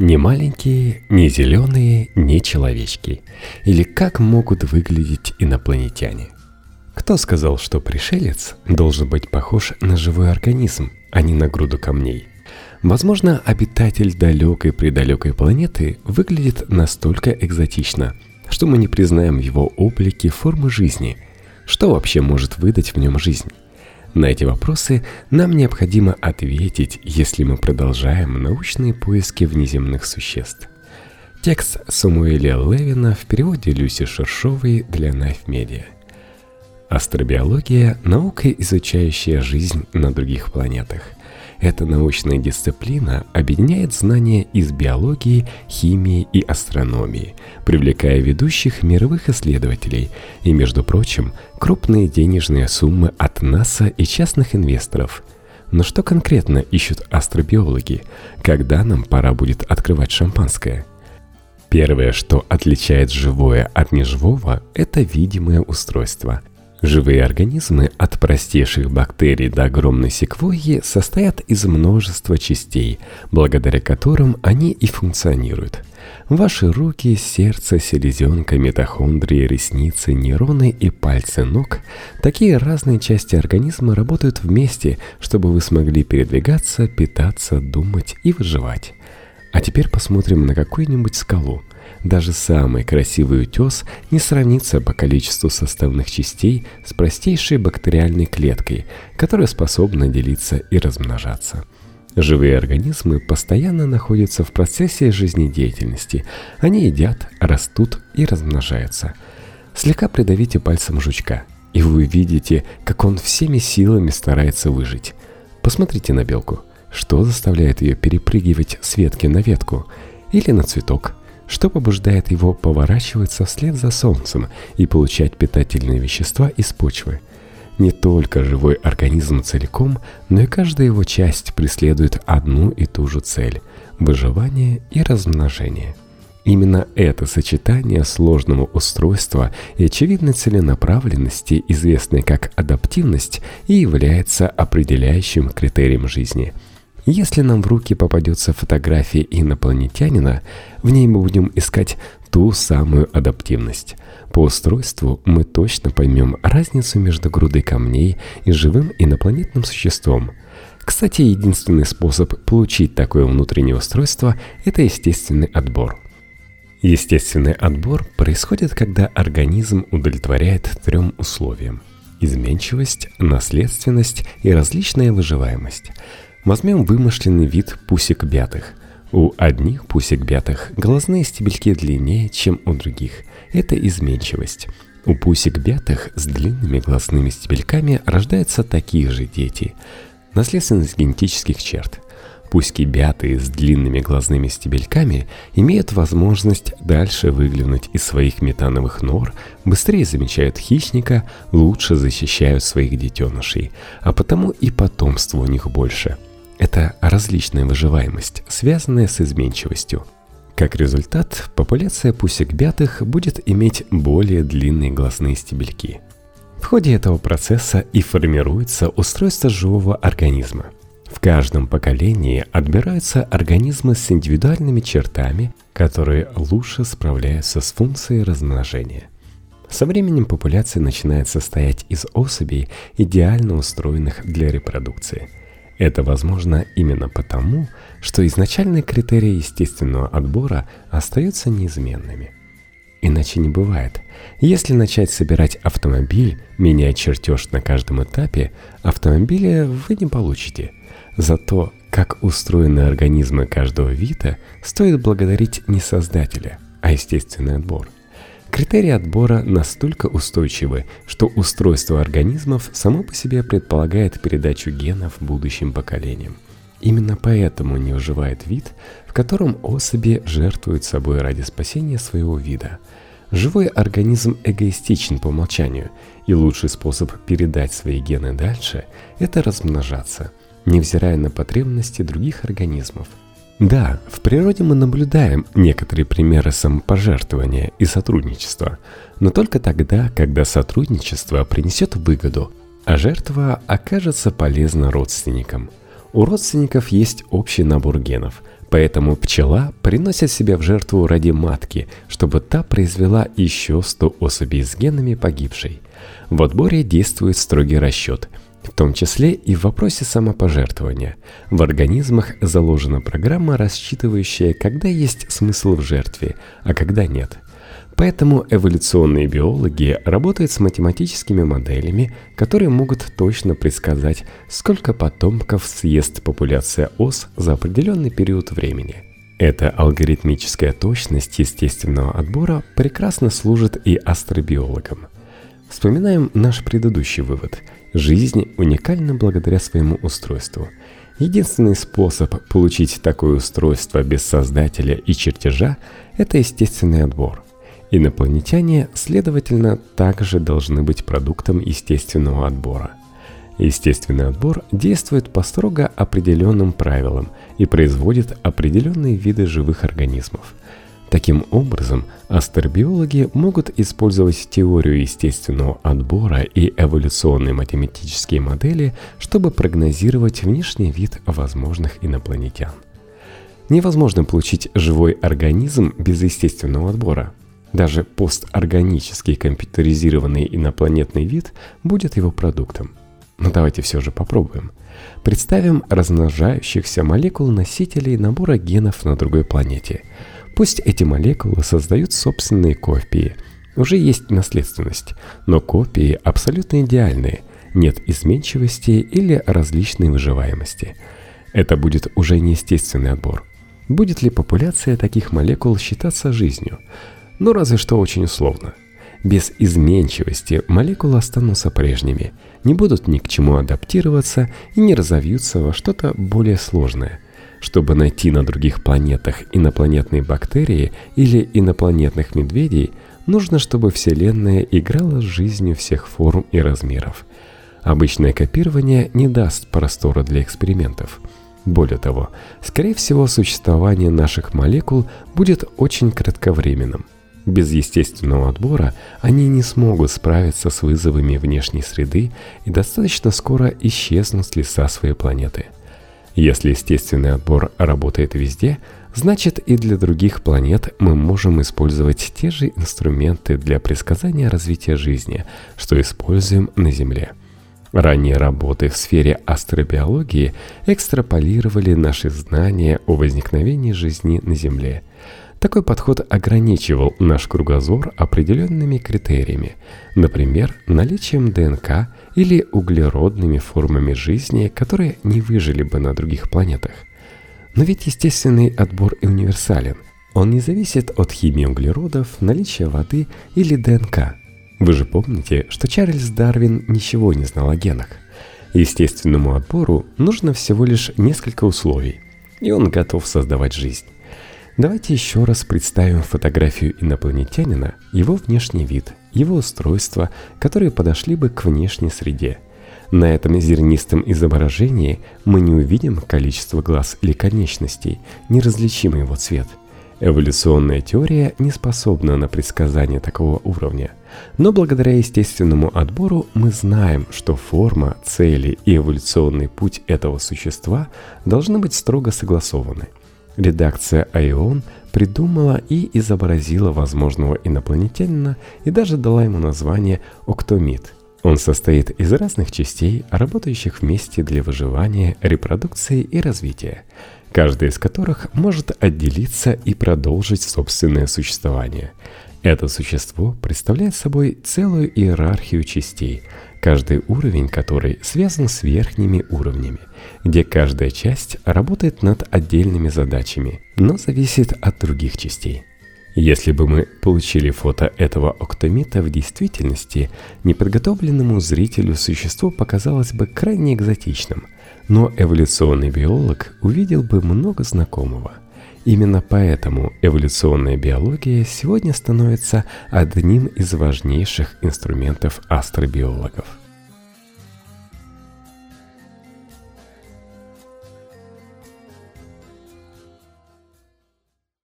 Не маленькие, не зеленые, не человечки. Или как могут выглядеть инопланетяне? Кто сказал, что пришелец должен быть похож на живой организм, а не на груду камней? Возможно, обитатель далекой-предалекой планеты выглядит настолько экзотично, что мы не признаем его облике формы жизни. Что вообще может выдать в нем жизнь? На эти вопросы нам необходимо ответить, если мы продолжаем научные поиски внеземных существ. Текст Самуэля Левина в переводе Люси Шершовой для Knife. Астробиология – наука, изучающая жизнь на других планетах – эта научная дисциплина объединяет знания из биологии, химии и астрономии, привлекая ведущих мировых исследователей и, между прочим, крупные денежные суммы от НАСА и частных инвесторов. Но что конкретно ищут астробиологи, когда нам пора будет открывать шампанское? Первое, что отличает живое от неживого, это видимое устройство – Живые организмы от простейших бактерий до огромной секвойи состоят из множества частей, благодаря которым они и функционируют. Ваши руки, сердце, селезенка, митохондрии, ресницы, нейроны и пальцы ног – такие разные части организма работают вместе, чтобы вы смогли передвигаться, питаться, думать и выживать. А теперь посмотрим на какую-нибудь скалу – даже самый красивый утес не сравнится по количеству составных частей с простейшей бактериальной клеткой, которая способна делиться и размножаться. Живые организмы постоянно находятся в процессе жизнедеятельности. Они едят, растут и размножаются. Слегка придавите пальцем жучка, и вы увидите, как он всеми силами старается выжить. Посмотрите на белку. Что заставляет ее перепрыгивать с ветки на ветку? Или на цветок? Что побуждает его поворачиваться вслед за солнцем и получать питательные вещества из почвы. Не только живой организм целиком, но и каждая его часть преследует одну и ту же цель – выживание и размножение. Именно это сочетание сложного устройства и очевидной целенаправленности, известной как адаптивность, и является определяющим критерием жизни – если нам в руки попадется фотография инопланетянина, в ней мы будем искать ту самую адаптивность. По устройству мы точно поймем разницу между грудой камней и живым инопланетным существом. Кстати, единственный способ получить такое внутреннее устройство – это естественный отбор. Естественный отбор происходит, когда организм удовлетворяет трем условиям – изменчивость, наследственность и различная выживаемость – Возьмем вымышленный вид пусик бятых. У одних пусик бятых глазные стебельки длиннее, чем у других. Это изменчивость. У пусик бятых с длинными глазными стебельками рождаются такие же дети. Наследственность генетических черт. Пуськи бятые с длинными глазными стебельками имеют возможность дальше выглянуть из своих метановых нор, быстрее замечают хищника, лучше защищают своих детенышей, а потому и потомство у них больше – это различная выживаемость, связанная с изменчивостью. Как результат, популяция пусек-бятых будет иметь более длинные глазные стебельки. В ходе этого процесса и формируется устройство живого организма. В каждом поколении отбираются организмы с индивидуальными чертами, которые лучше справляются с функцией размножения. Со временем популяция начинает состоять из особей, идеально устроенных для репродукции – это возможно именно потому, что изначальные критерии естественного отбора остаются неизменными. Иначе не бывает. Если начать собирать автомобиль, меняя чертеж на каждом этапе, автомобиля вы не получите. Зато, как устроены организмы каждого вида, стоит благодарить не создателя, а естественный отбор – Критерии отбора настолько устойчивы, что устройство организмов само по себе предполагает передачу генов будущим поколениям. Именно поэтому не выживает вид, в котором особи жертвуют собой ради спасения своего вида. Живой организм эгоистичен по умолчанию, и лучший способ передать свои гены дальше – это размножаться, невзирая на потребности других организмов – да, в природе мы наблюдаем некоторые примеры самопожертвования и сотрудничества, но только тогда, когда сотрудничество принесет выгоду, а жертва окажется полезна родственникам. У родственников есть общий набор генов, Поэтому пчела приносит себя в жертву ради матки, чтобы та произвела еще 100 особей с генами погибшей. В отборе действует строгий расчет, в том числе и в вопросе самопожертвования. В организмах заложена программа, рассчитывающая, когда есть смысл в жертве, а когда нет – Поэтому эволюционные биологи работают с математическими моделями, которые могут точно предсказать, сколько потомков съест популяция ос за определенный период времени. Эта алгоритмическая точность естественного отбора прекрасно служит и астробиологам. Вспоминаем наш предыдущий вывод. Жизнь уникальна благодаря своему устройству. Единственный способ получить такое устройство без создателя и чертежа – это естественный отбор – Инопланетяне, следовательно, также должны быть продуктом естественного отбора. Естественный отбор действует по строго определенным правилам и производит определенные виды живых организмов. Таким образом, астробиологи могут использовать теорию естественного отбора и эволюционные математические модели, чтобы прогнозировать внешний вид возможных инопланетян. Невозможно получить живой организм без естественного отбора – даже посторганический компьютеризированный инопланетный вид будет его продуктом. Но давайте все же попробуем. Представим размножающихся молекул-носителей набора генов на другой планете. Пусть эти молекулы создают собственные копии. Уже есть наследственность, но копии абсолютно идеальные, нет изменчивости или различной выживаемости. Это будет уже неестественный отбор. Будет ли популяция таких молекул считаться жизнью? но разве что очень условно. Без изменчивости молекулы останутся прежними, не будут ни к чему адаптироваться и не разовьются во что-то более сложное. Чтобы найти на других планетах инопланетные бактерии или инопланетных медведей, нужно, чтобы Вселенная играла с жизнью всех форм и размеров. Обычное копирование не даст простора для экспериментов. Более того, скорее всего, существование наших молекул будет очень кратковременным – без естественного отбора они не смогут справиться с вызовами внешней среды и достаточно скоро исчезнут с лица своей планеты. Если естественный отбор работает везде, значит и для других планет мы можем использовать те же инструменты для предсказания развития жизни, что используем на Земле. Ранние работы в сфере астробиологии экстраполировали наши знания о возникновении жизни на Земле – такой подход ограничивал наш кругозор определенными критериями, например, наличием ДНК или углеродными формами жизни, которые не выжили бы на других планетах. Но ведь естественный отбор и универсален. Он не зависит от химии углеродов, наличия воды или ДНК. Вы же помните, что Чарльз Дарвин ничего не знал о генах. Естественному отбору нужно всего лишь несколько условий, и он готов создавать жизнь. Давайте еще раз представим фотографию инопланетянина, его внешний вид, его устройства, которые подошли бы к внешней среде. На этом зернистом изображении мы не увидим количество глаз или конечностей, неразличим его цвет. Эволюционная теория не способна на предсказание такого уровня. Но благодаря естественному отбору мы знаем, что форма, цели и эволюционный путь этого существа должны быть строго согласованы – Редакция Айон придумала и изобразила возможного инопланетянина и даже дала ему название «Октомид». Он состоит из разных частей, работающих вместе для выживания, репродукции и развития, каждая из которых может отделиться и продолжить собственное существование. Это существо представляет собой целую иерархию частей – каждый уровень которой связан с верхними уровнями, где каждая часть работает над отдельными задачами, но зависит от других частей. Если бы мы получили фото этого октомита в действительности, неподготовленному зрителю существо показалось бы крайне экзотичным, но эволюционный биолог увидел бы много знакомого. Именно поэтому эволюционная биология сегодня становится одним из важнейших инструментов астробиологов.